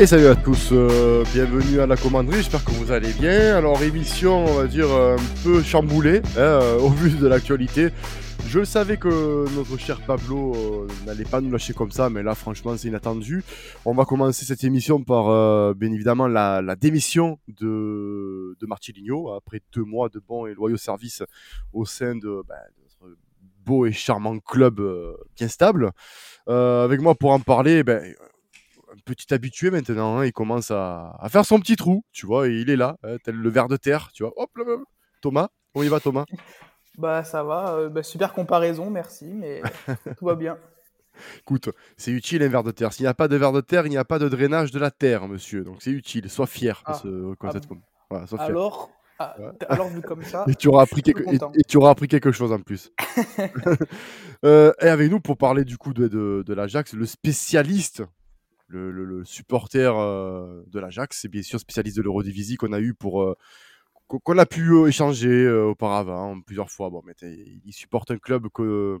Et salut à tous, euh, bienvenue à la commanderie, j'espère que vous allez bien. Alors émission, on va dire, un peu chamboulée hein, euh, au vu de l'actualité. Je savais que notre cher Pablo euh, n'allait pas nous lâcher comme ça, mais là franchement c'est inattendu. On va commencer cette émission par euh, bien évidemment la, démission de, de Martiligno après deux mois de bons et loyaux services au sein de, ben, notre beau et charmant club euh, bien stable. Euh, avec moi pour en parler, ben, un petit habitué maintenant, hein, il commence à, à faire son petit trou, tu vois, et il est là, hein, tel le ver de terre, tu vois. Hop là, là. Thomas, on y va Thomas? Bah ça va, euh, bah, super comparaison, merci, mais tout va bien. Écoute, c'est utile un ver de terre. S'il n'y a pas de ver de terre, il n'y a pas de drainage de la terre, monsieur. Donc c'est utile. Sois fier de Ah. ce concept. Ah Voilà, sois fier. Alors, ah, Ouais. alors vu comme ça, Et tu auras appris quelque, plus et, content. et tu auras appris quelque chose en plus. Euh, et avec nous pour parler du coup de, de, de l'Ajax, le spécialiste, le, le- le supporter euh, de l'Ajax, c'est bien sûr spécialiste de l'Eurodivisie qu'on a eu pour euh, qu'on a pu euh, échanger auparavant plusieurs fois. Bon, mais il supporte un club que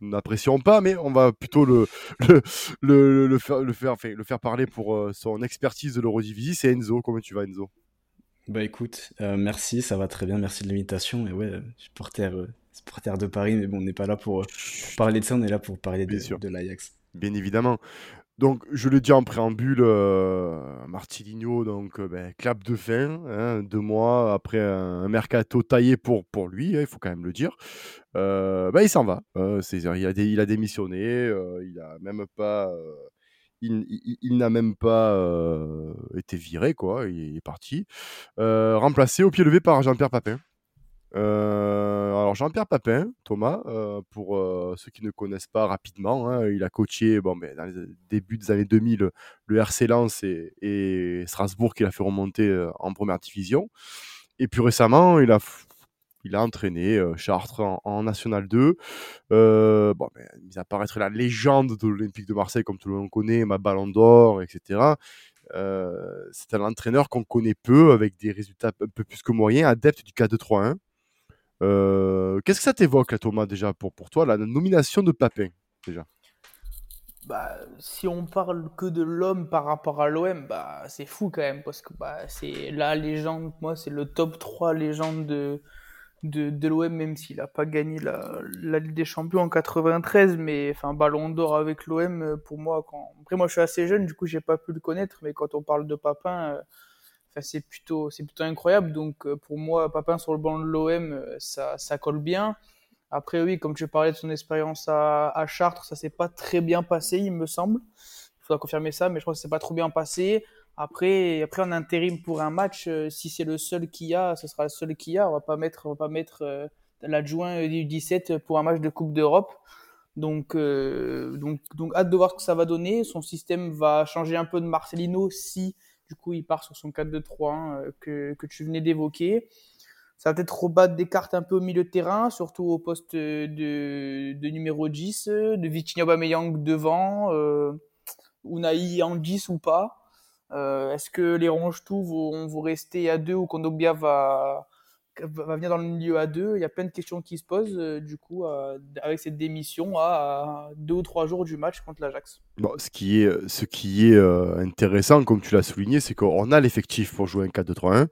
nous n'apprécions pas, mais on va plutôt le, le, le, le faire, le, faire, enfin, le faire parler pour son expertise de l'Eurodivisie. C'est Enzo. Comment tu vas, Enzo? Bah écoute, euh, merci, ça va très bien, merci de l'invitation. Et ouais, supporter, euh, supporter de Paris, mais bon, on n'est pas là pour, pour parler de ça, on est là pour parler de, de l'Ajax. Bien évidemment. Donc, je le dis en préambule, euh, donc, euh, ben, clap de fin, hein, deux mois après un, mercato taillé pour, lui, hein, il faut quand même le dire. Euh, ben, il s'en va. Euh, il, a démissionné, il a même pas, il, n'a même pas été viré, quoi. Il est parti. Remplacé au pied levé par Jean-Pierre Papin. Euh, alors Jean-Pierre Papin, Thomas, euh, pour euh, ceux qui ne connaissent pas rapidement, hein, il a coaché dans les débuts des années 2000 le RC Lens et, Strasbourg qu'il a fait remonter en première division. Et puis récemment, il a, il entraîné Chartres en, National 2. Euh, bon, part être la légende de l'Olympique de Marseille, comme tout le monde connaît, ma ballon d'or, etc. C'est un entraîneur qu'on connaît peu, avec des résultats un peu plus que moyens, adepte du 4-2-3-1. Euh, Qu'est-ce que ça t'évoque, Thomas, déjà, pour, pour toi, la nomination de Papin, déjà? Bah, si on parle que de l'homme par rapport à l'OM, bah c'est fou quand même, parce que bah, c'est la légende, moi c'est le top 3 légende de, de, de l'OM, même s'il n'a pas gagné la, la Ligue des Champions en 93, mais enfin Ballon d'Or avec l'OM, pour moi, quand... après moi je suis assez jeune, du coup j'ai pas pu le connaître, mais quand on parle de Papin, euh, c'est plutôt, incroyable, donc euh, pour moi Papin sur le banc de l'OM, euh, ça, colle bien. Après, oui, comme tu parlais de son expérience à, Chartres, ça s'est pas très bien passé, il me semble. Il faudra confirmer ça, mais je pense que c'est pas trop bien passé. Après, après en intérim pour un match, euh, si c'est le seul qu'il y a, ce sera le seul qu'il y a. On va pas mettre, va pas mettre l'adjoint du 17 pour un match de Coupe d'Europe. Donc, donc, donc, hâte de voir ce que ça va donner. Son système va changer un peu de Marcelino si, du coup, il part sur son 4-2-3-1 euh, que, que tu venais d'évoquer. Ça va peut-être rebattre des cartes un peu au milieu de terrain, surtout au poste de, de numéro 10, euh, de Vitinha Aubameyang devant, euh, Unai en 10 ou pas. Euh, Est-ce que les ronge-tout vont, vont rester à 2 ou Kondogbia va, va venir dans le milieu à 2 Il y a plein de questions qui se posent, euh, du coup, avec cette démission à 2 ou 3 jours du match contre l'Ajax. Bon, ce qui est, ce qui est euh, intéressant, comme tu l'as souligné, c'est qu'on a l'effectif pour jouer un 4-2-3-1.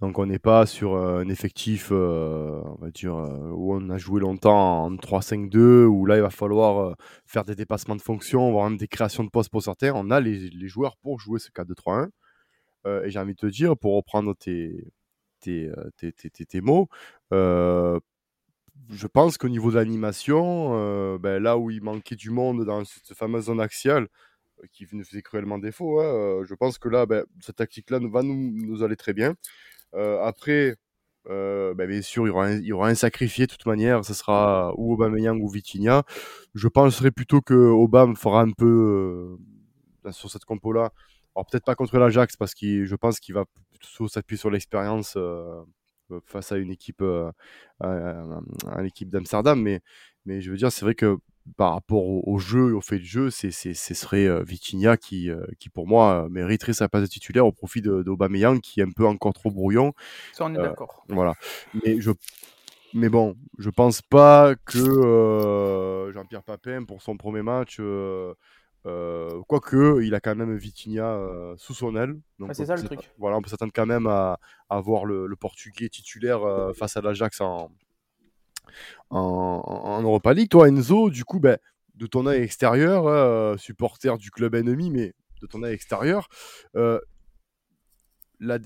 Donc on n'est pas sur euh, un effectif, on va dire, où on a joué longtemps en 3-5-2, où là il va falloir faire des dépassements de fonction, voire même des créations de postes pour certains. On a les, les joueurs pour jouer ce 4-2-3-1. Euh, et j'ai envie de te dire, pour reprendre tes, tes, euh, tes, tes, tes- tes mots, euh, je pense qu'au niveau de l'animation, euh, ben, là où il manquait du monde dans cette fameuse zone axiale, qui nous faisait cruellement défaut, hein, je pense que là, ben, cette tactique-là va nous, aller très bien. Après, ben, bien sûr, il y, aura un, il y aura un sacrifié de toute manière, ce sera ou Aubameyang ou Vitinha. Je penserais plutôt que Aubame fera un peu sur cette compo-là. Alors peut-être pas contre l'Ajax parce que je pense qu'il va plutôt s'appuyer sur l'expérience euh, euh, face à une équipe, euh, à, l'équipe d'Amsterdam, mais, mais je veux dire, c'est vrai que par rapport au, au jeu, au fait de jeu, c'est, c'est, ce serait euh, Vitinha qui, euh, qui, pour moi, euh, mériterait sa place de titulaire au profit de, d'Aubameyang, qui est un peu encore trop brouillon. Ça, on est d'accord. Voilà. Mais, je, mais bon, je pense pas que Jean-Pierre Papin, pour son premier match, euh, Euh, quoique, il a quand même Vitinha sous son aile. Donc, c'est ça le truc. Voilà, on peut s'attendre quand même à, à voir le, le, Portugais titulaire face à l'Ajax en, en, en, Europa League. Toi, Enzo, du coup, ben, de ton œil extérieur, supporter du club ennemi, mais de ton œil extérieur, la,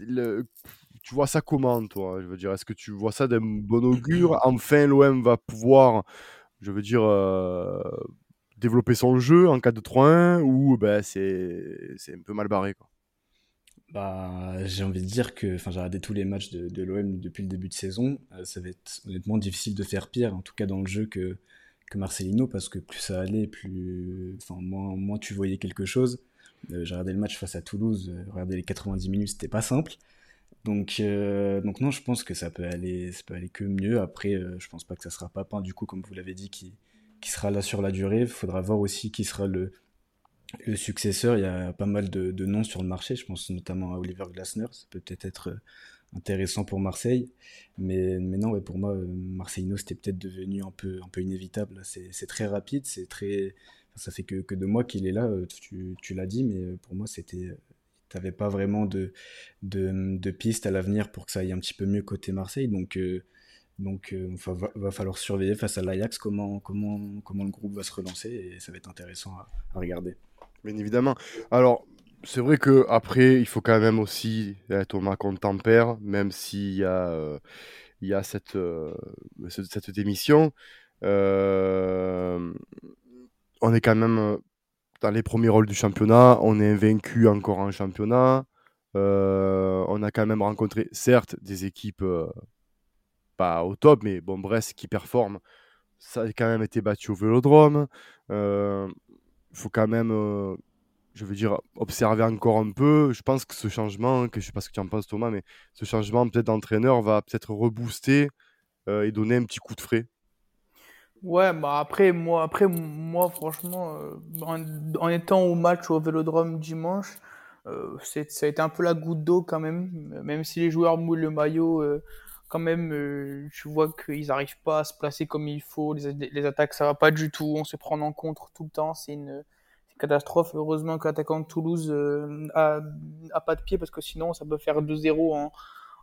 tu vois ça comment, toi? Je veux dire, est-ce que tu vois ça d'un bon augure? Enfin, l'OM va pouvoir, je veux dire, euh, développer son jeu en 4-2-3-1 ou ben, c'est, un peu mal barré quoi. Bah, j'ai envie de dire que j'ai regardé tous les matchs de, l'OM depuis le début de saison. Euh, ça va être honnêtement difficile de faire pire, en tout cas dans le jeu, que, que Marcelino, parce que plus ça allait, plus, moins, moins tu voyais quelque chose. Euh, j'ai regardé le match face à Toulouse, euh, regarder les 90 minutes, c'était pas simple. Donc, donc non, je pense que ça peut aller, ça peut aller que mieux. Après, euh, je pense pas que ça sera Papin, du coup, comme vous l'avez dit, qui, qui sera là sur la durée. Il faudra voir aussi qui sera le, le successeur. Il y a pas mal de, de, noms sur le marché. Je pense notamment à Oliver Glasner. Ça peut peut-être être euh, intéressant pour Marseille. Mais, mais non, pour moi, Marseillino, c'était peut-être devenu un peu, un peu inévitable. C'est très rapide, c'est très... ça fait que, que deux mois qu'il est là, tu, tu l'as dit, mais pour moi, c'était t'avais pas vraiment de, de, de piste à l'avenir pour que ça aille un petit peu mieux côté Marseille. Donc, euh, donc euh, va, falloir surveiller face à l'Ajax comment, comment, comment le groupe va se relancer et ça va être intéressant à, regarder. Bien évidemment. Alors, c'est vrai que après, il faut quand même aussi être au Thomas tempère, même s'il y a, euh, il y a cette, cette démission. on est quand même dans les premiers rôles du championnat. On est invaincu encore en championnat. Euh, on a quand même rencontré, certes, des équipes euh, pas au top, mais bon, Brest qui performe. Ça a quand même été battu au vélodrome. Il euh, faut quand même, je veux dire, observer encore un peu. Je pense que ce changement, que je sais pas ce que tu en penses Thomas, mais ce changement peut-être d'entraîneur va peut-être rebooster et donner un petit coup de frais Ouais, bah après, moi, après, moi franchement, euh, en, étant au match au Vélodrome dimanche, euh, ça a été un peu la goutte d'eau quand même. Même si les joueurs mouillent le maillot, euh, quand même, euh, tu vois qu'ils n'arrivent pas à se placer comme il faut. Les, attaques, ça va pas du tout. On se prend en contre tout le temps. C'est une, catastrophe. Heureusement que l'attaquant de Toulouse a, a pas de pied parce que sinon, ça peut faire 2-0 en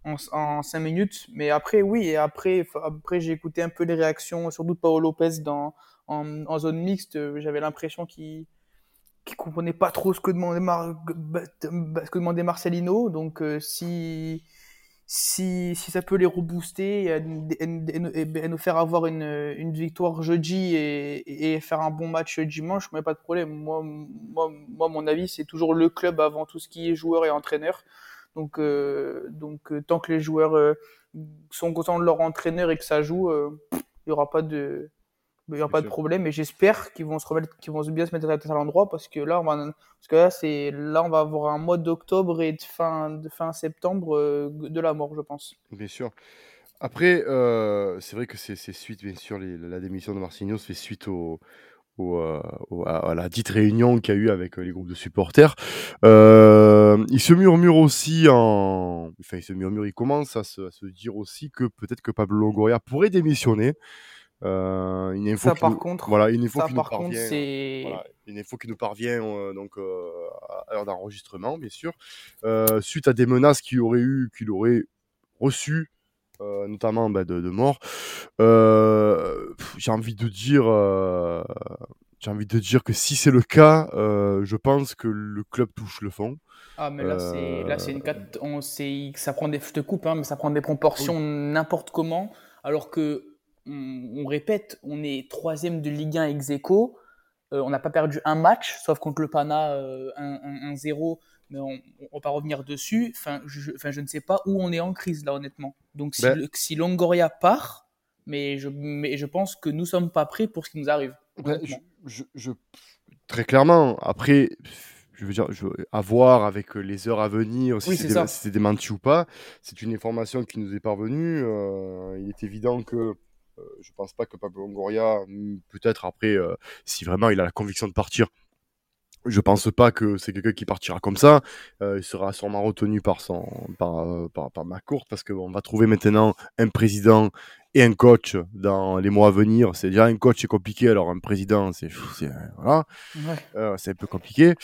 en, en 5 minutes. Mais après, oui, et après, après j'ai écouté un peu les réactions, surtout de Paolo Lopez dans, en, zone mixte. J'avais l'impression qu'il qui comprenait pas trop ce que demandait, Mar ce que demandait Marcelino. Donc, euh, si, si, si ça peut les rebooster et, et, nous faire avoir une, une victoire jeudi et, et, faire un bon match dimanche, mais pas de problème. Moi, moi, moi mon avis, c'est toujours le club avant tout ce qui est joueur et entraîneur. Donc, euh, donc euh, tant que les joueurs euh, sont contents de leur entraîneur et que ça joue, il n'y aura pas de, il y aura pas de problème et j'espère qu'ils vont se remettre qu'ils vont bien se mettre à l'endroit parce que là on va parce que là c'est là on va avoir un mois d'octobre et de fin de fin septembre de la mort je pense bien sûr après euh, c'est vrai que c'est suite bien sûr la démission de Marcinho fait suite au, euh, à, la dite réunion qu'il y a eu avec euh, les groupes de supporters. Euh, il se murmure aussi en, enfin il se murmure, il commence à se, dire aussi que peut-être que Pablo Longoria pourrait démissionner. Euh, une info ça par contre, voilà, une info qui nous parvient, voilà, une info qui nous parvient donc à l'heure d'enregistrement, bien sûr, suite à des menaces qu'il aurait eu, qu'il aurait reçues euh, notamment bah, de, de, mort. Euh, j'ai envie de dire, euh, j'ai envie de dire que si c'est le cas, je pense que le club touche le fond. Ah mais là c'est là c'est une on sait ça prend des je te coupe hein, mais ça prend des proportions n'importe comment alors que on, répète on est troisième de Ligue 1 ex aequo on n'a pas perdu un match sauf contre le Pana 1-0 mais on, on, va revenir dessus. Enfin je, enfin, je ne sais pas où on est en crise là, honnêtement. Donc si, ben si Longoria part, mais je, mais je pense que nous sommes pas prêts pour ce qui nous arrive. Ben, je, je, très clairement. Après, je veux dire, je, à voir avec les heures à venir, si c'est démenti ou pas. C'est une information qui nous est parvenue. Euh, il est évident que euh, je pense pas que Pablo Longoria, peut-être après, euh, si vraiment il a la conviction de partir, je pense pas que c'est quelqu'un qui partira comme ça. Euh, il sera sûrement retenu par son par, euh, par, par ma courte parce qu'on va trouver maintenant un président et un coach dans les mois à venir. C'est déjà un coach c'est compliqué, alors un président c'est voilà, euh, c'est un peu compliqué.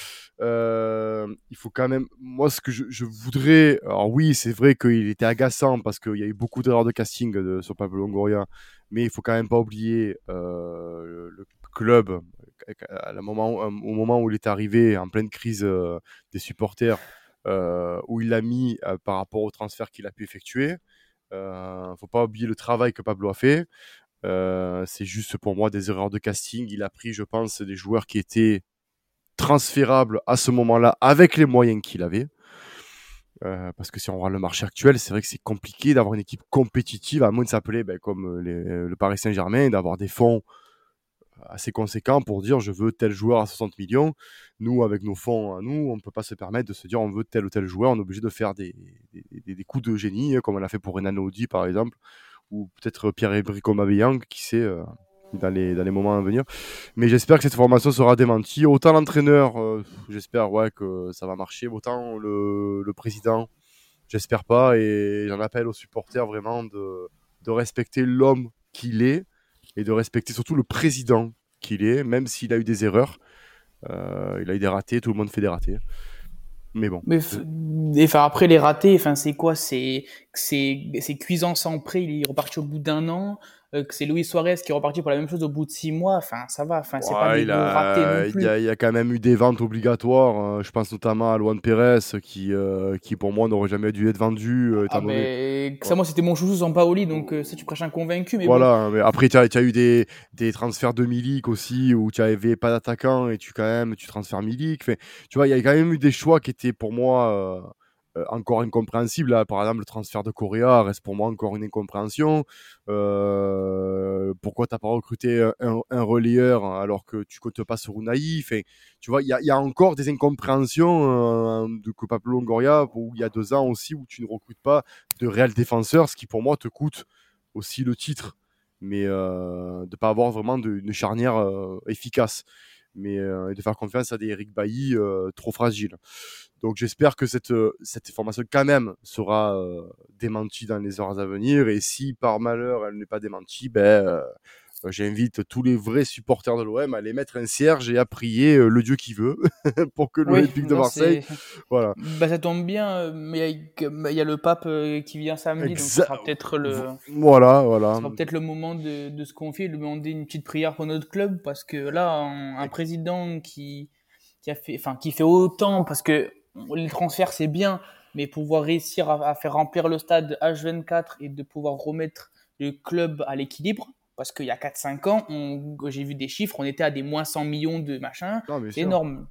Euh, il faut quand même, moi ce que je, je voudrais, alors oui c'est vrai qu'il était agaçant parce qu'il y a eu beaucoup d'erreurs de casting de, sur Pablo Longoria, mais il faut quand même pas oublier euh, le club à la moment, au moment où il est arrivé en pleine crise des supporters. où il l'a mis par rapport au transfert qu'il a pu effectuer. Il euh, ne faut pas oublier le travail que Pablo a fait. Euh, c'est juste pour moi des erreurs de casting. Il a pris, je pense, des joueurs qui étaient transférables à ce moment-là avec les moyens qu'il avait. Euh, parce que si on regarde le marché actuel, c'est vrai que c'est compliqué d'avoir une équipe compétitive, à moins de s'appeler ben, comme le Paris Saint-Germain, d'avoir des fonds assez conséquent pour dire je veux tel joueur à 60 millions. Nous, avec nos fonds à nous, on ne peut pas se permettre de se dire on veut tel ou tel joueur. On est obligé de faire des, des, coups de génie, hein, comme on a fait pour Renan Audi par exemple, ou peut-être Pierre-Emerick Aubameyang, qui sait, euh, dans, les, dans les moments à venir. Mais j'espère que cette formation sera démentie. Autant l'entraîneur, euh, j'espère ouais, que ça va marcher, autant le, le président, j'espère pas. Et j'en appelle aux supporters vraiment de, de respecter l'homme qu'il est et de respecter surtout le président qu'il est, même s'il a eu des erreurs. Euh, il a eu des ratés, tout le monde fait des ratés. Mais bon. Mais enfin, après les ratés, enfin, c'est quoi? C'est cuisant sans prêt, il est reparti au bout d'un an. Euh, que c'est Luis Suarez qui est reparti pour la même chose au bout de six mois. Enfin, ça va. Enfin, c'est pas des ratés non plus. Il y, a quand même eu des ventes obligatoires. Hein. Je pense notamment à Luan Pérez, qui, euh, qui pour moi n'aurait jamais dû être vendu. Euh, ah, mais... Ça, moi, c'était mon chouchou sans Paoli, donc ça, tu prêches un convaincu. Mais voilà. Mais après, tu as, as, eu des, des transferts de Milik aussi, où tu n'avais pas d'attaquant et tu quand même tu transfères Milik. tu vois, il y a quand même eu des choix qui étaient pour moi encore incompréhensible. Là, par exemple, le transfert de Correa reste pour moi encore une incompréhension. Euh, pourquoi t'as pas recruté un, un, relayeur alors que tu comptes pas sur Unai? Enfin, Tu vois, il y, a, encore des incompréhensions euh, de que Pablo Longoria, où il y a deux ans aussi, où tu ne recrutes pas de réels défenseurs, ce qui pour moi te coûte aussi le titre, mais euh, de pas avoir vraiment une charnière euh, efficace mais euh, de faire confiance à des Eric Bailly euh, trop fragiles. Donc j'espère que cette, euh, cette formation quand même sera démentie dans les heures à venir et si par malheur elle n'est pas démentie, ben euh, j'invite tous les vrais supporters de l'OM à aller mettre un cierge et à prier euh, le Dieu qui veut pour que l'Olympique de Marseille. Voilà. Bah, ça tombe bien, euh, mais il y, a le pape qui vient samedi, donc ça sera peut-être le. Voilà, voilà. peut-être le moment de, de se confier, de demander une petite prière pour notre club, parce que là, un, président qui, qui a fait, enfin, qui fait autant, parce que les transferts c'est bien, mais pouvoir réussir à, à faire remplir le stade H24 et de pouvoir remettre le club à l'équilibre, parce qu'il y a 4-5 ans, j'ai vu des chiffres, on était à des moins 100 millions de machin. C'est énorme.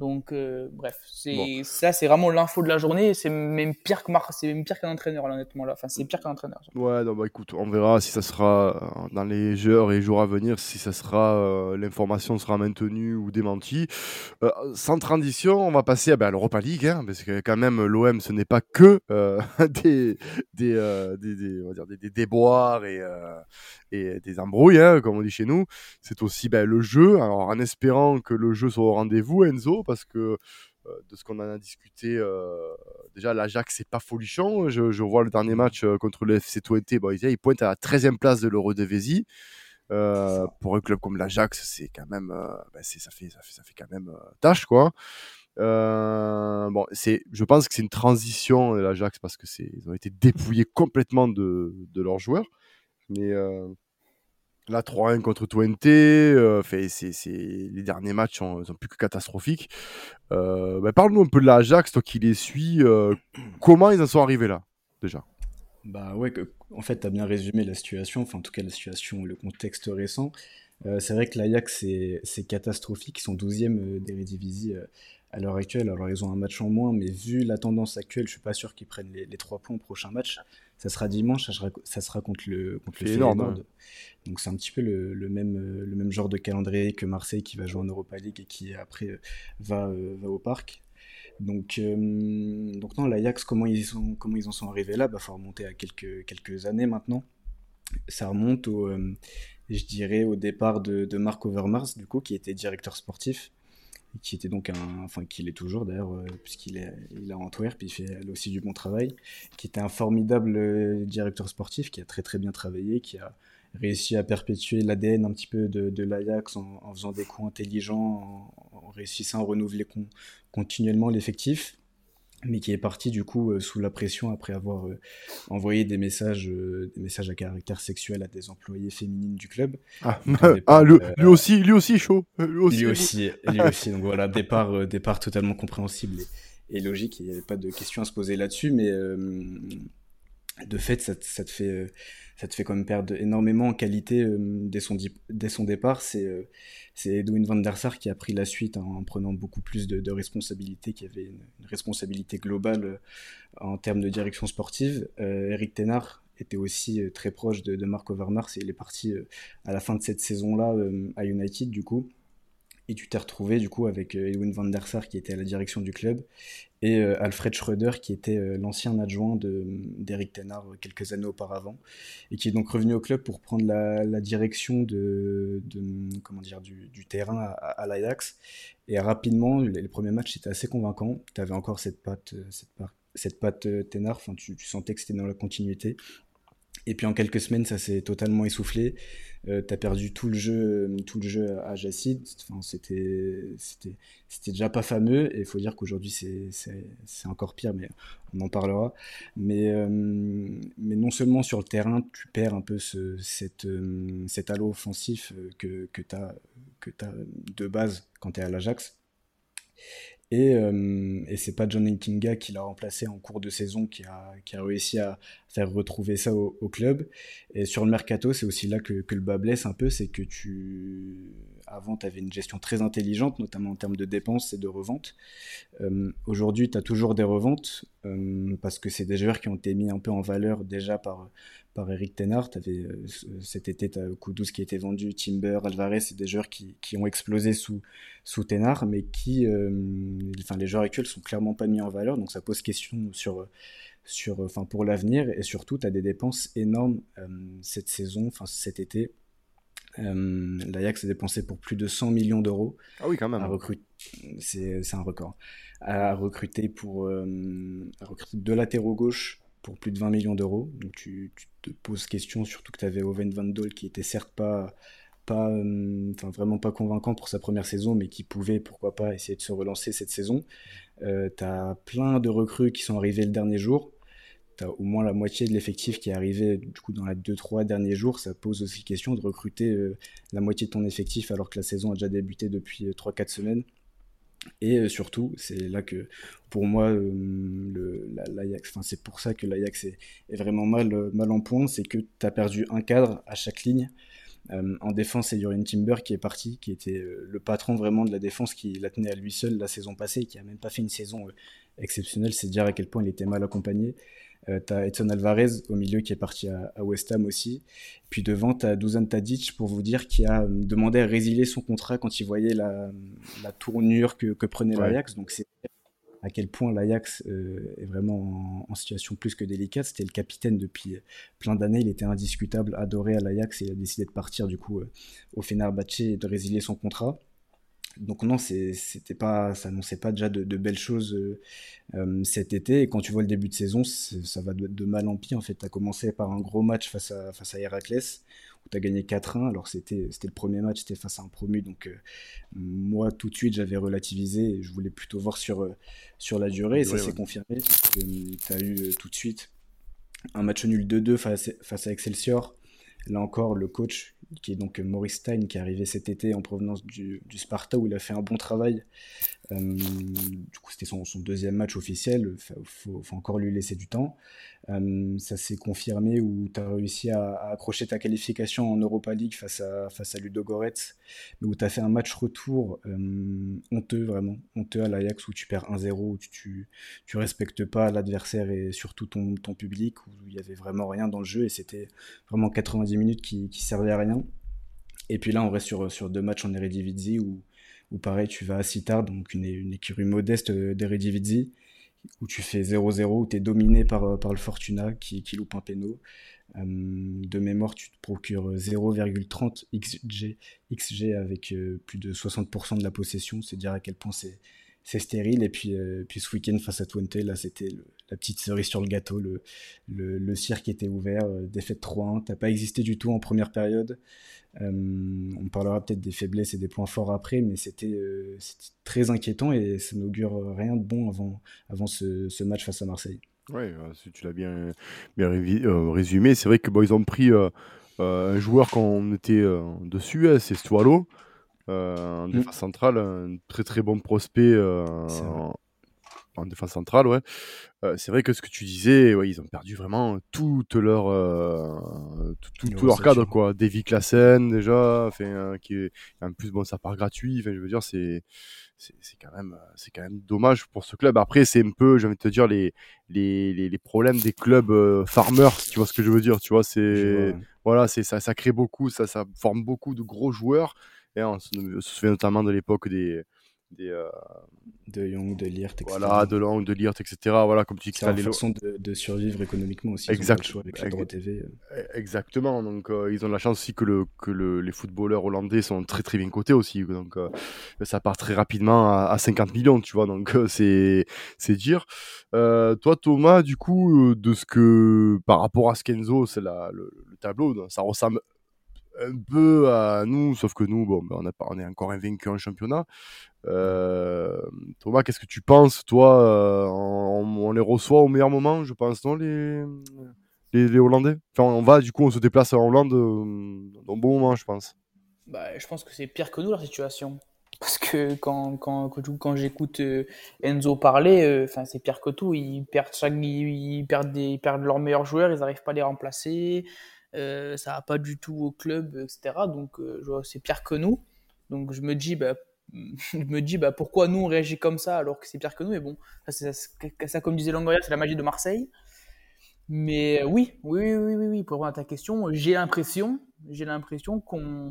Donc, euh, bref, c'est ça, c'est vraiment l'info de la journée. C'est même pire que Mar c'est même pire qu'un entraîneur, là, honnêtement. Là. Enfin, c'est pire qu'un entraîneur. Ouais, non, bah écoute, on verra si ça sera euh, dans les heures et jours à venir, si ça sera euh, l'information sera maintenue ou démentie. sans transition, on va passer à bah, l'Europa League, hein, parce que quand même l'OM, ce n'est pas que des des, des, des, on va dire, des, des déboires et et des embrouilles, hein, comme on dit chez nous. C'est aussi ben, le jeu. Alors, en espérant que le jeu soit au rendez-vous, Enzo, parce que euh, de ce qu'on en a discuté, euh, déjà l'Ajax c'est pas folichon. Je, vois le dernier match euh, contre le FC Twente, bon, il, pointe à la 13e place de l'Euro de Vézi. pour un club comme l'Ajax, c'est quand même, ben, ça fait, ça fait, ça fait quand même tâche quoi. bon, c'est, je pense que c'est une transition l'Ajax parce que c'est, ils ont été dépouillés complètement de, de leurs joueurs. Mais la 3-1 contre Twente, euh, les derniers matchs sont, plus que catastrophiques. Euh, bah, Parle-nous un peu de l'Ajax, toi qui les suis. Euh, comment ils en sont arrivés là, déjà? Bah ouais, en fait, tu as bien résumé la situation, enfin en tout cas la situation, le contexte récent. Euh, c'est vrai que l'Ajax, c'est, c'est catastrophique. Ils sont 12e d'Eredivisie à l'heure actuelle. Alors, ils ont un match en moins, mais vu la tendance actuelle, je suis pas sûr qu'ils prennent les, les 3 points au prochain match. Ça sera dimanche, ça sera, contre le, contre le énorme, hein. Donc, c'est un petit peu le, le, même, le même genre de calendrier que Marseille qui va jouer en Europa League et qui après va, va au parc. Donc, euh, donc non, l'Ajax, comment ils, sont, comment ils en sont arrivés là? Il bah, faut remonter à quelques, quelques années maintenant. Ça remonte au, euh, je dirais, au départ de, de Marc Overmars, du coup, qui était directeur sportif qui était donc un, enfin qui l'est toujours d'ailleurs, puisqu'il est, il est à Antwerp, il fait aussi du bon travail, qui était un formidable directeur sportif, qui a très très bien travaillé, qui a réussi à perpétuer l'ADN un petit peu de, l'Ajax en, faisant des coups intelligents, en, réussissant à renouveler continuellement l'effectif mais qui est parti du coup euh, sous la pression après avoir euh, envoyé des messages, euh, des messages à caractère sexuel à des employées féminines du club. Ah, ah lui, aussi, lui aussi chaud. Lui aussi, lui aussi, lui aussi. Donc voilà, départ, départ totalement compréhensible et, et logique. Il n'y avait pas de question à se poser là-dessus, mais de fait, ça, te fait ça te fait quand même perdre énormément en qualité euh, dès, son, dès son départ. C'est euh, Edwin van der Sar qui a pris la suite en, prenant beaucoup plus de, responsabilités, qui avait une, responsabilité globale euh, en termes de direction sportive. Eric Tenard était aussi très proche de, de Marc Overmars et il est parti à la fin de cette saison-là à United du coup et tu t'es retrouvé du coup avec euh, Edwin van der Sar qui était à la direction du club et euh, Alfred Schröder qui était euh, l'ancien adjoint d'Eric Tenard quelques années auparavant et qui est donc revenu au club pour prendre la, direction de, comment dire du, terrain à, l'Ajax. Et rapidement les, premiers matchs étaient assez convaincants tu avais encore cette patte cette, cette tu, tu sentais que c'était dans la continuité et puis en quelques semaines, ça s'est totalement essoufflé. Euh, t'as perdu tout le jeu, euh, tout le jeu à Jacid. C'était, c'était, c'était déjà pas fameux. Et il faut dire qu'aujourd'hui, c'est, c'est, c'est encore pire, mais on en parlera. Mais, euh, mais non seulement sur le terrain, tu perds un peu ce, cette, euh, cet halo offensif que, que t'as, que t'as de base quand t'es à l'Ajax. Et, euh, et c'est pas John Ntinga qui l'a remplacé en cours de saison qui a, qui a réussi à faire retrouver ça au, club. Et sur le mercato, c'est aussi là que, que, le bas blesse un peu, c'est que tu avant tu avais une gestion très intelligente, notamment en termes de dépenses et de reventes. Euh, Aujourd'hui, tu as toujours des reventes euh, parce que c'est des joueurs qui ont été mis un peu en valeur déjà par, par Eric Tenard. Euh, cet été, tu as Kudus qui a été vendu, Timber, Alvarez, c'est des joueurs qui, qui, ont explosé sous, sous Tenard, mais qui, enfin, les joueurs actuels sont clairement pas mis en valeur, donc ça pose question sur, sur, pour l'avenir, et surtout, tu as des dépenses énormes cette saison, cet été. L'Ajax a dépensé pour plus de 100 millions d'euros. Ah oui, quand même. C'est un record. À recruter pour à recruter deux latéraux gauche pour plus de 20 millions d'euros. Donc tu, te poses question, surtout que tu avais Owen Van Dole qui était certes pas, pas euh, vraiment pas convaincant pour sa première saison, mais qui pouvait, pourquoi pas, essayer de se relancer cette saison. Euh, tu as plein de recrues qui sont arrivées le dernier jour. Tu as au moins la moitié de l'effectif qui est arrivé du coup dans les 2-3 derniers jours. Ça pose aussi question de recruter euh, la moitié de ton effectif alors que la saison a déjà débuté depuis 3-4 euh, semaines. Et euh, surtout, c'est là que, pour moi, l'Ajax, c'est pour ça que l'Ajax est, vraiment mal, mal en point, c'est que tu as perdu un cadre à chaque ligne. en défense, c'est Jurien Timber qui est parti, qui était le patron vraiment de la défense, qui la tenait à lui seul la saison passée, qui a même pas fait une saison exceptionnelle. C'est dire à quel point il était mal accompagné. Euh, t'as Edson Alvarez au milieu qui est parti à, West Ham aussi. Puis devant, t'as Dusan Tadic pour vous dire qui a euh, demandé à résilier son contrat quand il voyait la, tournure que, prenait l'Ajax. Donc c'est à quel point l'Ajax euh, est vraiment en, situation plus que délicate. C'était le capitaine depuis plein d'années, il était indiscutable, adoré à l'Ajax et il a décidé de partir du coup au Fenerbahçe et de résilier son contrat donc non, c'était pas, ça annonçait pas déjà de, belles choses euh, euh, cet été. Et quand tu vois le début de saison, ça va de, mal en pire. En fait, tu as commencé par un gros match face à, face à Heracles, où tu as gagné 4-1. Alors c'était le premier match, c'était face à un promu. Donc euh, moi, tout de suite, j'avais relativisé. Et je voulais plutôt voir sur, sur la durée. Et ça s'est confirmé. Tu as eu tout de suite un match nul 2-2 face, face à Excelsior. Là encore, le coach qui est donc Maurice Stein, qui est arrivé cet été en provenance du, Sparta, où il a fait un bon travail. Euh, du coup, c'était son, deuxième match officiel, il faut, encore lui laisser du temps. Euh, ça s'est confirmé où tu as réussi à, accrocher ta qualification en Europa League face à, face à Ludo Goretz, mais où tu as fait un match retour euh, honteux, vraiment, honteux à l'Ajax, où tu perds 1-0, où tu, tu, respectes pas l'adversaire et surtout ton, ton public, où il y avait vraiment rien dans le jeu, et c'était vraiment 90 minutes qui, qui servaient à rien. Et puis là, on reste sur, sur deux matchs en Eredivisie où, où pareil, tu vas à Citar, donc une, une écurie modeste d'Eredivisie, où tu fais 0-0, où tu es dominé par, par le Fortuna qui, qui loupe un péno. de mémoire, tu te procures 0,30 XG, XG avec plus de 60% de la possession. C'est dire à quel point c'est c'est stérile. Et puis, puis ce week-end face à Twente, là, c'était la petite cerise sur le gâteau. Le, le, le cirque était ouvert, défaite 3-1. T'as pas existé du tout en première période. on parlera peut-être des faiblesses et des points forts après, mais c'était très inquiétant et ça n'augure rien de bon avant, avant ce, ce match face à Marseille. Oui, tu l'as bien, bien résumé. C'est vrai que bon, ont pris un joueur quand on était dessus, hein, c'est Stualo. Euh, en mmh. défense centrale, un très très bon prospect en, en, défense centrale, ouais. Euh, c'est vrai que ce que tu disais, ouais, ils ont perdu vraiment toute leur, euh, tout, tout, leur cadre, quoi. Davy Klassen, déjà, qui est, en plus, bon, ça part gratuit, je veux dire, c'est, c'est quand même c'est quand même dommage pour ce club après c'est un peu j'ai envie de te dire les les, les, problèmes des clubs farmers tu vois ce que je veux dire tu vois c'est voilà c'est ça ça crée beaucoup ça ça forme beaucoup de gros joueurs et on se, souvient notamment de l'époque des, des euh, de Young, de Lirt, etc. Voilà, de Long, de Lirt, etc. Voilà, comme tu dis, c'est une façon de, de, survivre économiquement aussi. Exact. avec la droit TV. Euh. E, exactement. Donc, euh, ils ont la chance aussi que, le, que le, les footballeurs hollandais sont très très bien cotés aussi. Donc, ça part très rapidement à, 50 millions, tu vois. Donc, c'est c'est dire. toi, Thomas, du coup, de ce que par rapport à Skenzo, c'est le, le tableau, ça ressemble un peu à nous, sauf que nous, bon, ben, on, a, on est encore invaincu en championnat. Euh, Thomas, qu'est-ce que tu penses, toi euh, on, les reçoit au meilleur moment, je pense, non, les, les, Hollandais? Enfin, on va, du coup, on se déplace en Hollande euh, dans bon moment, je pense. Bah, je pense que c'est pire que nous, la situation. Parce que quand, quand, quand, j'écoute Enzo parler, enfin c'est pire que tout. Ils perdent, chaque, ils, perdent des, ils perdent leurs meilleurs joueurs, ils n'arrivent pas à les remplacer. Euh, ça va pas du tout au club, etc. Donc euh, c'est pire que nous. Donc je me dis, bah, je me dis bah, pourquoi nous on réagit comme ça alors que c'est pire que nous? Mais bon, ça, comme disait Longoria, c'est la magie de Marseille. Mais oui, oui, oui, oui, oui, pour répondre à ta question, j'ai l'impression, j'ai l'impression qu'on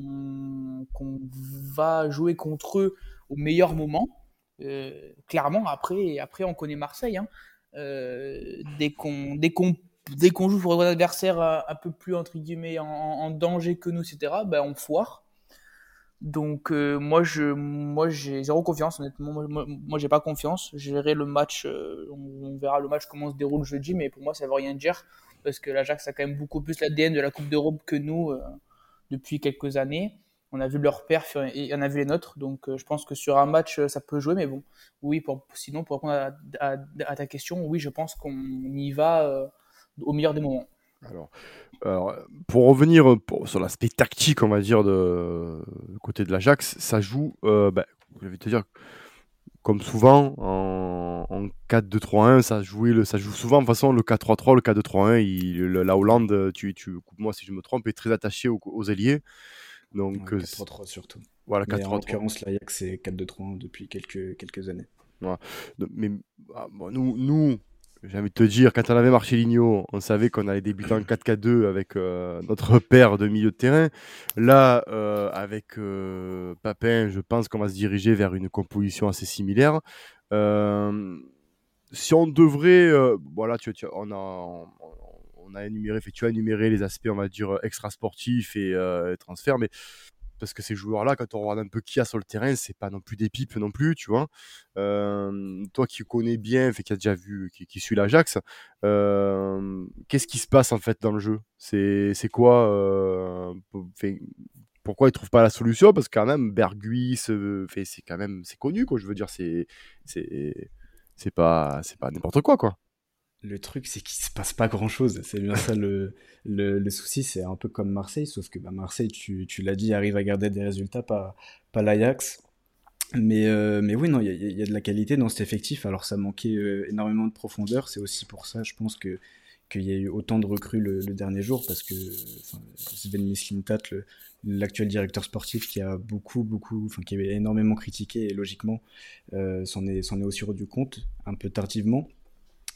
va jouer contre eux au meilleur moment. Euh, clairement, après, après on connaît Marseille. Hein. dès qu'on dès qu'on joue pour un adversaire euh, un peu plus entre guillemets en, danger que nous, etc., ben on foire. Donc euh, moi je moi j'ai zéro confiance honnêtement. Moi, moi, j'ai pas confiance. Je le match. Euh, on, verra le match comment se déroule jeudi, mais pour moi ça veut rien dire parce que l'Ajax a quand même beaucoup plus l'ADN de la Coupe d'Europe que nous depuis quelques années. On a vu leur perf et on a vu les nôtres. Donc je pense que sur un match ça peut jouer, mais bon, oui. Sinon pour répondre à ta question, oui, je pense qu'on y va au meilleur des moments. Alors, alors pour revenir sur l'aspect tactique, on va dire, de, côté de l'Ajax, ça joue, euh, ben, je vais te dire, comme souvent, en, en 4-2-3-1, ça, le, ça joue souvent de façon le 4-3-3, le 4-2-3-1. La Hollande, tu, tu moi si je me trompe, est très attaché aux, aux ailiers. Donc, 4-3-3 surtout. Voilà, 4 -3 -3. en l'occurrence, l'Ajax, c'est 4-2-3-1 depuis quelques, quelques années. Mais ah, bon, nous, nous, j'ai envie de te dire, quand on avait Marcelinho, on savait qu'on allait débuter en 4K2 avec euh, notre père de milieu de terrain. Là, euh, avec euh, Papin, je pense qu'on va se diriger vers une composition assez similaire. si on devrait, voilà, tu, on a, énuméré, fait, tu as énuméré les aspects, on va dire, extra-sportifs et transferts, mais parce que ces joueurs-là, quand on regarde un peu qui a sur le terrain, c'est pas non plus des pipes non plus, tu vois. Euh, toi qui connais bien, fait qui a déjà vu, qui, qui suit l'Ajax, euh, qu'est-ce qui se passe en fait dans le jeu? C'est quoi euh, Pourquoi ils trouvent pas la solution? Parce que quand même, Bergui, c'est quand même, c'est connu, quoi. Je veux dire, c'est c'est pas c'est pas n'importe quoi, quoi le truc, c'est qu'il se passe pas grand chose. C'est bien ça le, le, souci. C'est un peu comme Marseille, sauf que bah, Marseille, tu, tu l'as dit, arrive à garder des résultats, pas, pas l'Ajax. Mais, euh, mais oui, non, il y, a de la qualité dans cet effectif. Alors, ça manquait euh, énormément de profondeur. C'est aussi pour ça, je pense, que qu'il y a eu autant de recrues le, dernier jour, parce que Sven Mislintat, l'actuel directeur sportif, qui a beaucoup, beaucoup, enfin, qui avait énormément critiqué, et logiquement, euh, s'en est, est aussi rendu compte, un peu tardivement.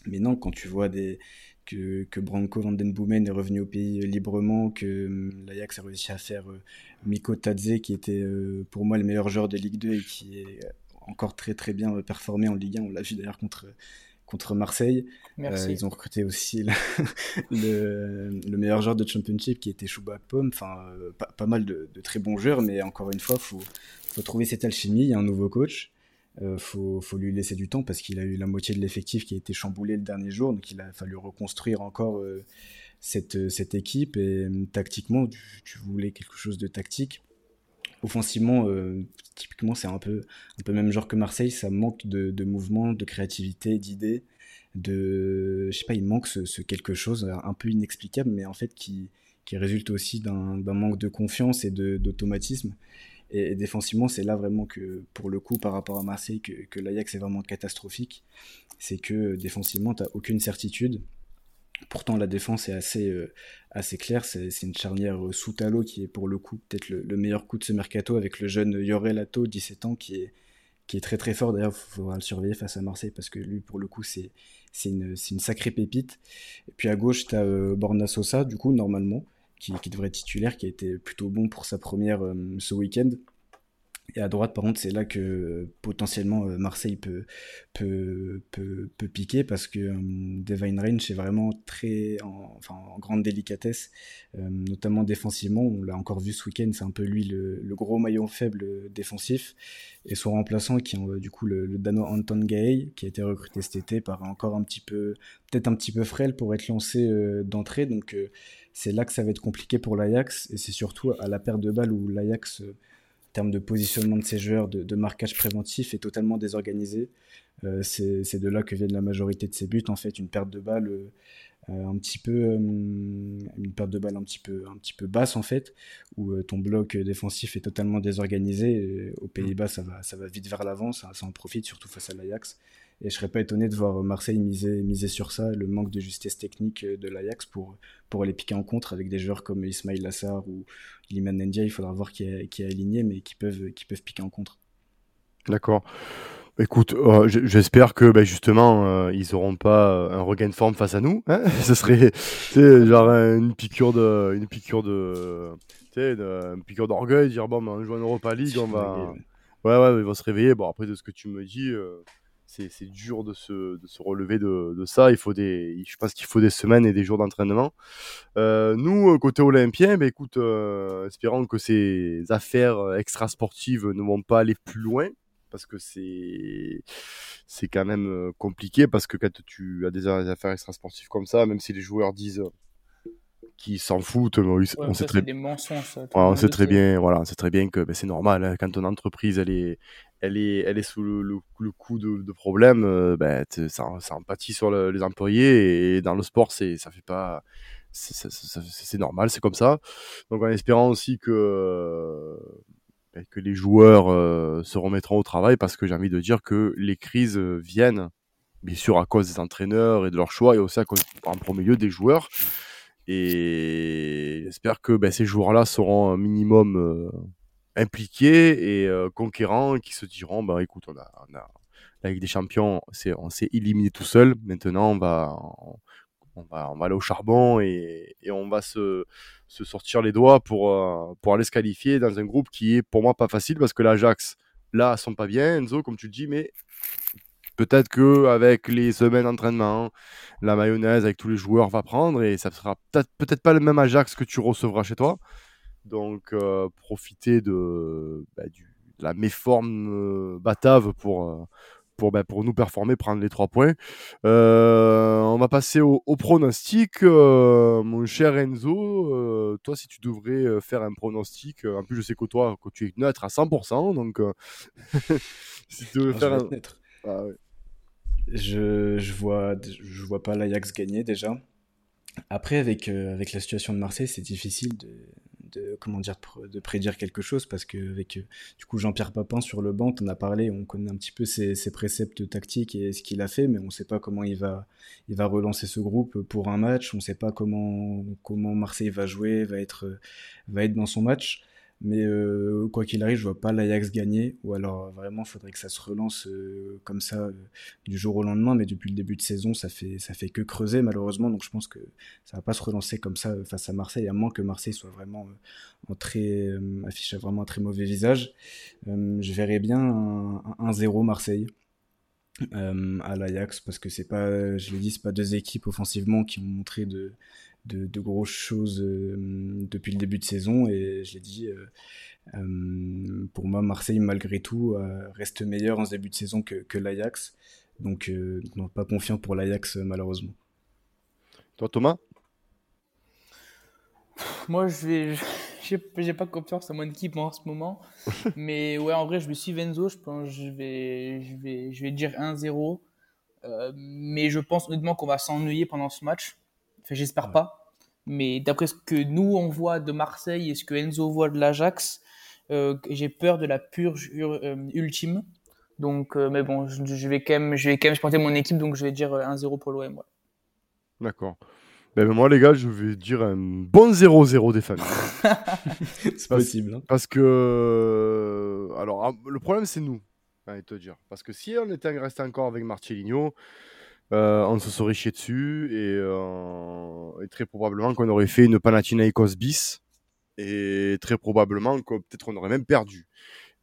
Mais non, quand tu vois des, que, que Branko van den Boomen est revenu au pays euh, librement, que hum, l'Ajax a réussi à faire euh, Miko Tadze, qui était euh, pour moi le meilleur joueur de Ligue 2 et qui est encore très très bien performé en Ligue 1. On l'a vu d'ailleurs contre, contre Marseille. Merci. ils ont recruté aussi le, le, meilleur joueur de Championship qui était Chouba Pomme. Enfin, pas, pas, mal de, de, très bons joueurs, mais encore une fois, faut, faut trouver cette alchimie. Il y a un nouveau coach. Euh, faut, lui laisser du temps parce qu'il a eu la moitié de l'effectif qui a été chamboulé le dernier jour, donc il a fallu reconstruire encore euh, cette, cette équipe. Et euh, tactiquement, tu, voulais quelque chose de tactique. Offensivement, euh, typiquement, c'est un peu, un peu même genre que Marseille, ça manque de, de mouvement, de créativité, d'idées. De, je sais pas, il manque ce, ce, quelque chose un peu inexplicable, mais en fait qui, qui résulte aussi d'un manque de confiance et d'automatisme. Et, défensivement, c'est là vraiment que, pour le coup, par rapport à Marseille, que, que l'Ajax est vraiment catastrophique. C'est que défensivement, tu aucune certitude. Pourtant, la défense est assez, euh, assez claire. C'est une charnière euh, sous Talo qui est pour le coup peut-être le, le, meilleur coup de ce mercato avec le jeune Yorelato, 17 ans, qui est, qui est très très fort. D'ailleurs, il faudra le surveiller face à Marseille parce que lui, pour le coup, c'est une, une sacrée pépite. Et puis à gauche, tu as euh, Borna Sosa, du coup, normalement, qui, devrait être titulaire, qui a été plutôt bon pour sa première euh, ce week-end. Et à droite, par contre, c'est là que potentiellement euh, Marseille peut, peut, peut, peut, piquer parce que euh, Devine Range est vraiment très en, grande délicatesse, euh, notamment défensivement. On l'a encore vu ce week-end, c'est un peu lui le, gros maillon faible défensif. Et son remplaçant, qui est du coup le, le Dano Anton Gay, qui a été recruté cet été, paraît encore un petit peu, peut-être un petit peu frêle pour être lancé euh, d'entrée. Donc c'est là que ça va être compliqué pour l'Ajax. Et c'est surtout à la perte de balles où l'Ajax termes de positionnement de ces joueurs, de, de marquage préventif, est totalement désorganisé. Euh, c'est de là que viennent la majorité de ces buts. En fait, une perte de balle euh, un petit peu, euh, une perte de balle un petit peu, un petit peu basse en fait, où euh, ton bloc défensif est totalement désorganisé. Aux Pays-Bas, ça va, ça va vite vers l'avant, ça, ça, en profite surtout face à l'Ajax. Et je serais pas étonné de voir Marseille miser, miser sur ça, le manque de justesse technique de l'Ajax pour, pour les piquer en contre avec des joueurs comme Ismail Lassar ou Iliman Nendia. Il faudra voir qui est, qui est aligné, mais qui peuvent, qui peuvent piquer en contre. D'accord. Écoute, euh, j'espère que bah, justement euh, ils auront pas euh, un regain de forme face à nous. Hein Ce serait genre une piqûre de, une piqûre de, tu sais, une piqûre d'orgueil, dire bon, ben, on joue en Europa League, on va, ouais, ouais, ils vont se réveiller. Bon, après de ce que tu me dis, euh, c'est dur de se, de se relever de, de, ça. Il faut des, je pense qu'il faut des semaines et des jours d'entraînement. Euh, nous, côté olympien, bah, écoute, euh, espérons que ces affaires extra sportives ne vont pas aller plus loin parce que c'est c'est quand même compliqué parce que quand tu as des affaires extrasportives comme ça, même si les joueurs disent qu'ils s'en foutent, on, ouais, on ça, sait très, des mensonges, ça, ouais, on sait très bien, voilà, sait très bien que ben, c'est normal hein, quand ton entreprise elle est elle est elle est sous le, le, le coup de, de problèmes, euh, ben, ça, ça empathie sur le, les employés et dans le sport c'est ça fait pas c'est normal, c'est comme ça. Donc en espérant aussi que que les joueurs euh, se remettront au travail parce que j'ai envie de dire que les crises viennent bien sûr à cause des entraîneurs et de leur choix et aussi à cause en premier lieu des joueurs et j'espère que ben, ces joueurs-là seront un minimum euh, impliqués et euh, conquérants qui se diront bah écoute on a, la Ligue des Champions on s'est éliminé tout seul. Maintenant on va aller au charbon et, et on va se, sortir les doigts pour, euh, pour aller se qualifier dans un groupe qui est pour moi pas facile parce que l'Ajax, là, sont pas bien, Enzo, comme tu le dis, mais peut-être que avec les semaines d'entraînement, la mayonnaise avec tous les joueurs va prendre et ça sera peut-être pas le même Ajax que tu recevras chez toi. Donc, euh, profiter de, bah, du, de la méforme euh, batave pour pour, ben, pour nous performer, prendre les trois points. Euh, on va passer au, au pronostic. Euh, mon cher Enzo, euh, toi, si tu devrais faire un pronostic, en plus, je sais que toi, que tu es neutre à 100%, donc si tu devrais faire un. Ah. Je, je, vois, je vois pas l'Ajax gagner déjà. Après, avec, avec la situation de Marseille, c'est difficile de, de comment dire de prédire quelque chose parce que avec du coup Jean-Pierre Papin sur le banc on a parlé on connaît un petit peu ses, ses préceptes tactiques et ce qu'il a fait mais on sait pas comment il va il va relancer ce groupe pour un match on sait pas comment comment Marseille va jouer va être va être dans son match mais euh, quoi qu'il arrive, je vois pas l'Ajax gagner. Ou alors vraiment, il faudrait que ça se relance euh, comme ça euh, du jour au lendemain. Mais depuis le début de saison, ça fait ça fait que creuser malheureusement. Donc je pense que ça va pas se relancer comme ça face à Marseille, à moins que Marseille soit vraiment en très affiche vraiment un très mauvais visage. je verrais bien un 1-0 Marseille. à l'Ajax parce que c'est pas, je l'ai dit, c'est pas deux équipes offensivement qui ont montré de, de, de grosses choses depuis le début de saison et je l'ai dit. pour moi, Marseille, malgré tout, reste meilleur en ce début de saison que, que l'Ajax. Donc, non, pas confiant pour l'Ajax, malheureusement. Toi, Thomas? Moi, je vais. J'ai pas confiance en mon équipe en ce moment. mais ouais, en vrai, je me suis Venzo. Je pense je vais, je vais, je vais dire 1-0. Euh, mais je pense honnêtement qu'on va s'ennuyer pendant ce match. Enfin, j'espère pas. Mais d'après ce que nous, on voit de Marseille et ce que Enzo voit de l'Ajax, euh, j'ai peur de la purge euh, ultime. Donc, mais bon, je, vais quand même, je vais quand même supporter mon équipe, donc je vais dire 1-0 pour l'OM. D'accord. Ben, moi, les gars, je vais dire un bon 0-0 des familles. c'est possible. Hein. Parce que. Euh, alors, ah, le problème, c'est nous. Allez te dire. Parce que si on était resté encore avec Marcelinho, euh, on se serait chié dessus et, euh, et très probablement qu'on aurait fait une Panathinaikos bis et très probablement que peut-être on aurait même perdu.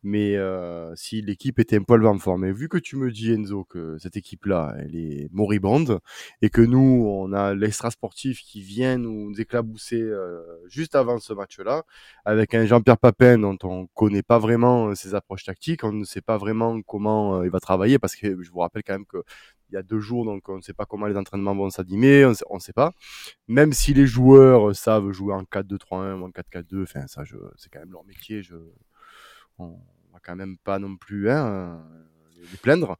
Mais euh, si l'équipe était un poil en forme, et vu que tu me dis Enzo que cette équipe-là, elle est moribonde, et que nous, on a l'extra sportif qui vient nous éclabousser euh, juste avant ce match-là, avec un Jean-Pierre Papin dont on connaît pas vraiment euh, ses approches tactiques, on ne sait pas vraiment comment il va travailler, parce que je vous rappelle quand même que il y a deux jours, donc on ne sait pas comment les entraînements vont s'animer, on ne sait pas. Même si les joueurs savent jouer en 4-2-3-1 ou en 4-4-2, enfin ça, c'est quand même leur métier. Je, on, quand même pas non plus hein, les plaindre.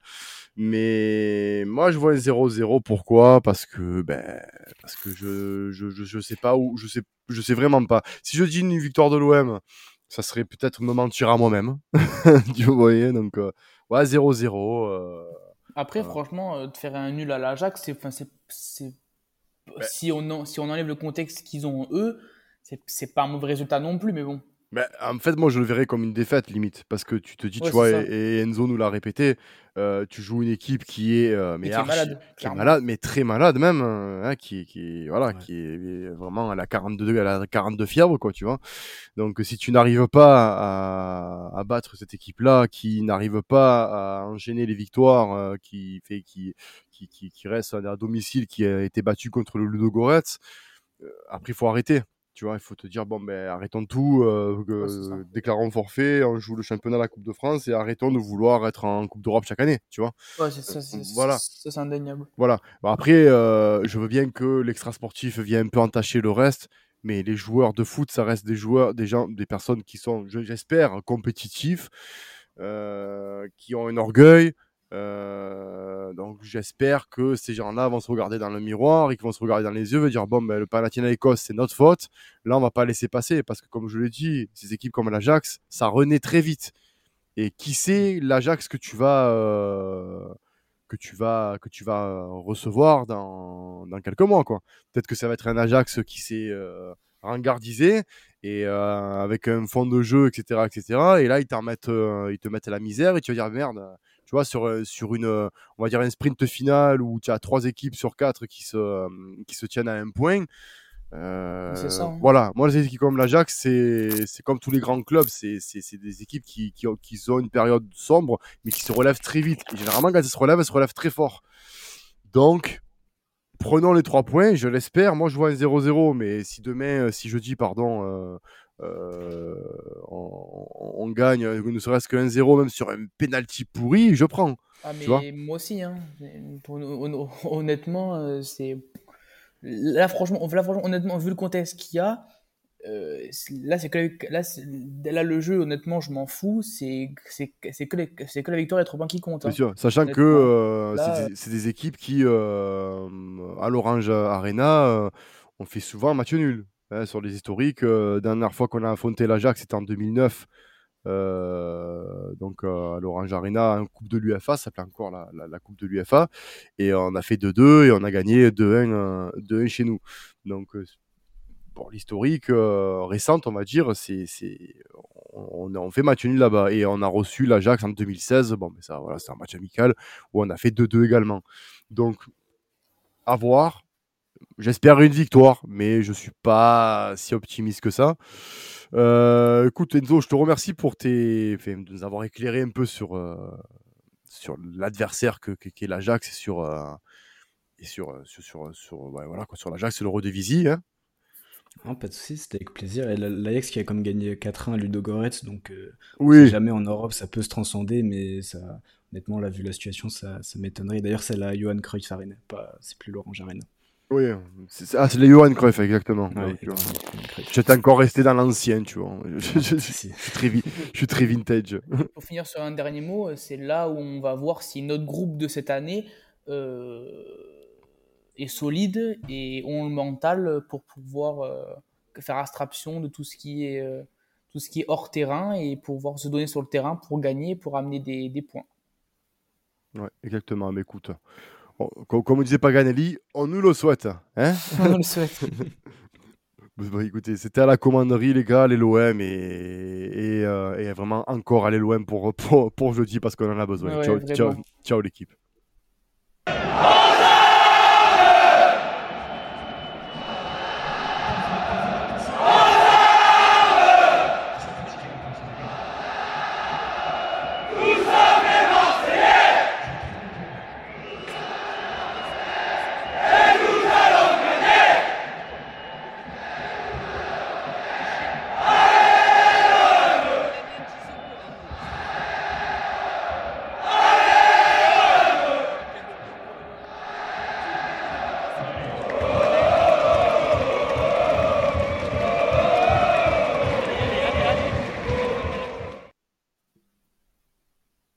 Mais moi, je vois un 0-0. Pourquoi? Parce que, ben, parce que je, je, je, sais pas où, je sais, je sais vraiment pas. Si je dis une victoire de l'OM, ça serait peut-être me mentir à moi-même. Vous voyez, donc, euh, ouais, 0-0. Euh, Après, franchement, euh, de faire un nul à l'Ajax, c'est, c'est, ben si on, si on enlève le contexte qu'ils ont eux, c'est pas un mauvais résultat non plus, mais bon. Bah, en fait, moi, je le verrais comme une défaite, limite. Parce que tu te dis, tu vois, et, Enzo nous l'a répété, euh, tu joues une équipe qui est, euh, mais malade, qui est malade, mais très malade même, hein, qui, qui, voilà, qui est vraiment à la 42, à la 42 fièvre, quoi, tu vois. Donc, si tu n'arrives pas à, à, battre cette équipe-là, qui n'arrive pas à enchaîner les victoires, euh, qui fait, qui, qui, qui, qui, reste à domicile, qui a été battu contre le Ludo Goretz, après, il faut arrêter. Tu vois, il faut te dire, bon, ben, arrêtons tout, euh, déclarons forfait, on joue le championnat, la Coupe de France, et arrêtons de vouloir être en Coupe d'Europe chaque année, tu vois. Ouais, c'est ça, c'est, voilà. c'est indéniable. Voilà. après, euh, je veux bien que l'extra sportif vienne un peu entacher le reste, mais les joueurs de foot, ça reste des joueurs, des gens, des personnes qui sont, j'espère, compétitifs, euh, qui ont un orgueil, euh, donc j'espère que ces gens-là vont se regarder dans le miroir et qu'ils vont se regarder dans les yeux et dire bon ben le Panathinaikos c'est notre faute. Là on va pas laisser passer parce que comme je l'ai dit, ces équipes comme l'Ajax, ça renaît très vite. Et qui sait l'Ajax que tu vas euh, que tu vas que tu vas recevoir dans, dans quelques mois quoi. Peut-être que ça va être un Ajax qui s'est euh, rengardisé et euh, avec un fond de jeu etc etc. Et là ils, mettent, ils te mettent à la misère et tu vas dire merde tu vois, sur, euh, sur une, euh, on va dire un sprint final où tu as trois équipes sur quatre qui se, euh, qui se tiennent à un point. Euh, ça, hein. Voilà, moi les équipes comme l'Ajax, c'est comme tous les grands clubs, c'est des équipes qui, qui, ont, qui ont une période sombre, mais qui se relèvent très vite. Et généralement, quand elles se relèvent, elles se relèvent très fort. Donc, prenons les trois points, je l'espère. Moi, je vois un 0-0, mais si demain, si jeudi, pardon, euh, euh, on, gagne ne serait-ce que 1-0 même sur un penalty pourri, je prends. Ah, mais moi aussi, hein. honnêtement, euh, c'est. Là franchement, là, franchement, honnêtement, vu le contexte qu'il y a, euh, là, c'est que là, là, le jeu, honnêtement, je m'en fous. C'est que, que, que la victoire est trop bien qui compte. Hein. sachant que c'est des, des, équipes qui, à l'Orange Arena, on fait souvent un match nul. Hein, sur les historiques. Euh, dernière fois qu'on a affronté l'Ajax, c'était en 2009. Euh, donc euh, à l'Orange Arena, une coupe de l'UFA, ça s'appelait encore la, coupe de l'UFA, et on a fait 2-2 et on a gagné 2-1 chez nous. Donc pour l'historique récente, on va dire, c'est, on, on, fait match nul là-bas et on a reçu l'Ajax en 2016. Bon, mais ça, voilà, c'est un match amical où on a fait 2-2 également. Donc à voir. J'espère une victoire, mais je suis pas si optimiste que ça. Euh, écoute Enzo, je te remercie pour tes, de nous avoir éclairé un peu sur euh, sur l'adversaire que, que, qu'est l'Ajax et sur, et sur, sur, sur, sur, voilà, quoi, sur l'Ajax et le Rodevisi. Hein. Non, pas de soucis, c'était avec plaisir. Et l'Ajax qui a comme gagné 4-1 à Ludogorets, donc oui. jamais en Europe ça peut se transcender, mais ça, honnêtement, là, vu la situation, ça, ça m'étonnerait. D'ailleurs, c'est la Johan Cruyff Arena, pas, c'est plus Laurent Arena. Oui, c'est, ah, c'est la Johan Cruyff, exactement. J'étais encore resté dans l'ancien, tu vois. Je, je, suis très, je suis très vintage. Pour finir sur un dernier mot, c'est là où on va voir si notre groupe de cette année euh, est solide et ont le mental pour pouvoir euh, faire abstraction de tout ce qui est euh, tout ce qui est hors terrain et pouvoir se donner sur le terrain pour gagner, pour amener des, des points. Ouais, exactement. Mais écoute, comme disait Paganelli, on nous le souhaite. Hein on nous le souhaite. écoutez, c'était à la commanderie, les gars, les l'OM et, et, euh, et, vraiment encore aller loin pour, pour, pour jeudi parce qu'on en a besoin. Ouais, ciao, ciao, ciao l'équipe.